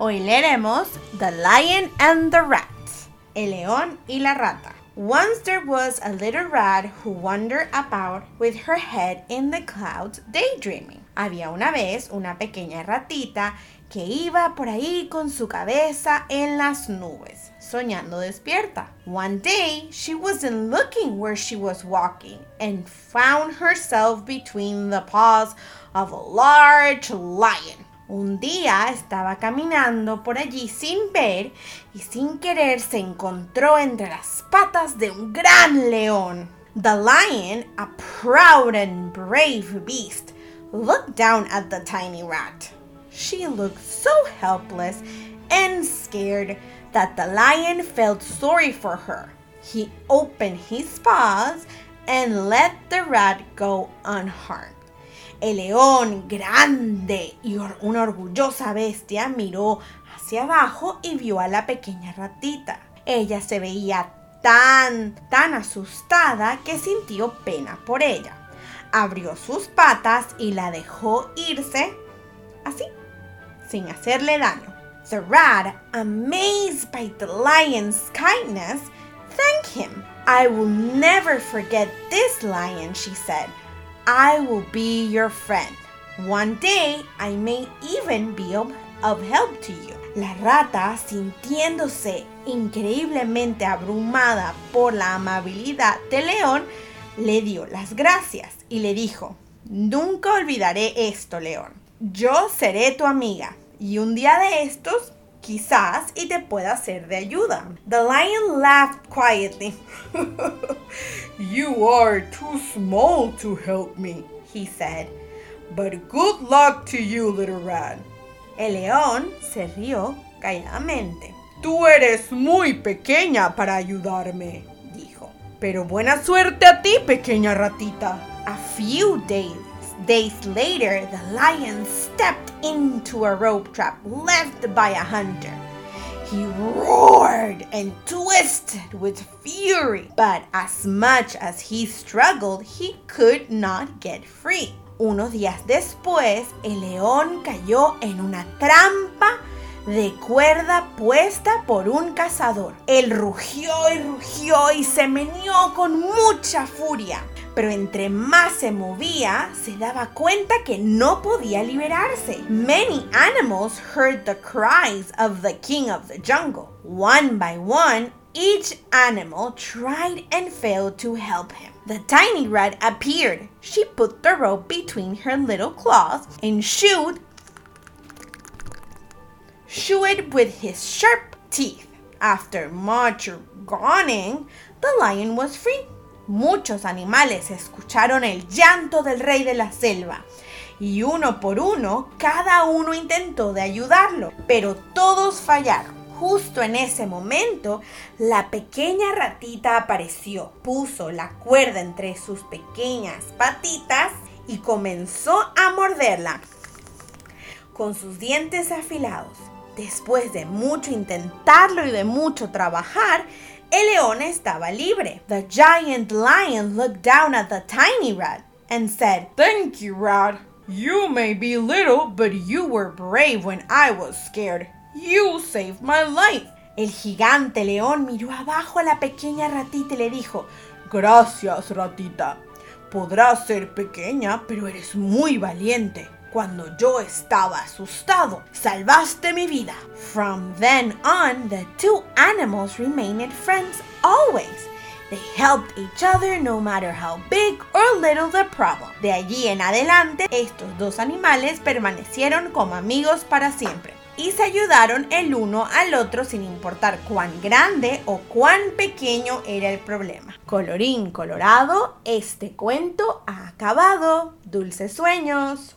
Hoy leeremos The Lion and the Rat, El león y la rata. Once there was a little rat who wandered about with her head in the clouds daydreaming. Había una vez una pequeña ratita que iba por ahí con su cabeza en las nubes, soñando despierta. One day she wasn't looking where she was walking and found herself between the paws of a large lion. Un día estaba caminando por allí sin ver y sin querer se encontró entre las patas de un gran león. The lion, a proud and brave beast, looked down at the tiny rat. She looked so helpless and scared that the lion felt sorry for her. He opened his paws and let the rat go unharmed. El león, grande y una orgullosa bestia, miró hacia abajo y vio a la pequeña ratita. Ella se veía tan, tan asustada que sintió pena por ella. Abrió sus patas y la dejó irse así, sin hacerle daño. The rat, amazed by the lion's kindness, thanked him. I will never forget this lion, she said. I will be your friend. One day I may even be of, help to you. La rata, sintiéndose increíblemente abrumada por la amabilidad del león, le dio las gracias y le dijo, nunca olvidaré esto, león. Yo seré tu amiga y un día de estos quizás y te pueda ser de ayuda. The lion laughed quietly. you are too small to help me, he said. But good luck to you, little rat. El león se rió calladamente. Tú eres muy pequeña para ayudarme, dijo. Pero buena suerte a ti, pequeña ratita. A few days Days later, the lion stepped into a rope trap left by a hunter. He roared and twisted with fury, but as much as he struggled, he could not get free. Unos días después, el león cayó en una trampa de cuerda puesta por un cazador. Él rugió y rugió y se meneó con mucha furia pero entre más se movía, se daba cuenta que no podía liberarse. Many animals heard the cries of the king of the jungle. One by one, each animal tried and failed to help him. The tiny rat appeared. She put the rope between her little claws and shooed, shooed with his sharp teeth. After much groaning, the lion was free. Muchos animales escucharon el llanto del rey de la selva y uno por uno cada uno intentó de ayudarlo, pero todos fallaron. Justo en ese momento, la pequeña ratita apareció, puso la cuerda entre sus pequeñas patitas y comenzó a morderla con sus dientes afilados. Después de mucho intentarlo y de mucho trabajar, el león estaba libre. The giant lion looked down at the tiny rat and said, Thank you, rat. You may be little, but you were brave when I was scared. You saved my life. El gigante león miró abajo a la pequeña ratita y le dijo, Gracias, ratita. Podrás ser pequeña, pero eres muy valiente. Cuando yo estaba asustado, salvaste mi vida. From then on, the two animals remained friends always. They helped each other no matter how big or little the problem. De allí en adelante, estos dos animales permanecieron como amigos para siempre y se ayudaron el uno al otro sin importar cuán grande o cuán pequeño era el problema. Colorín colorado, este cuento ha acabado. Dulces sueños.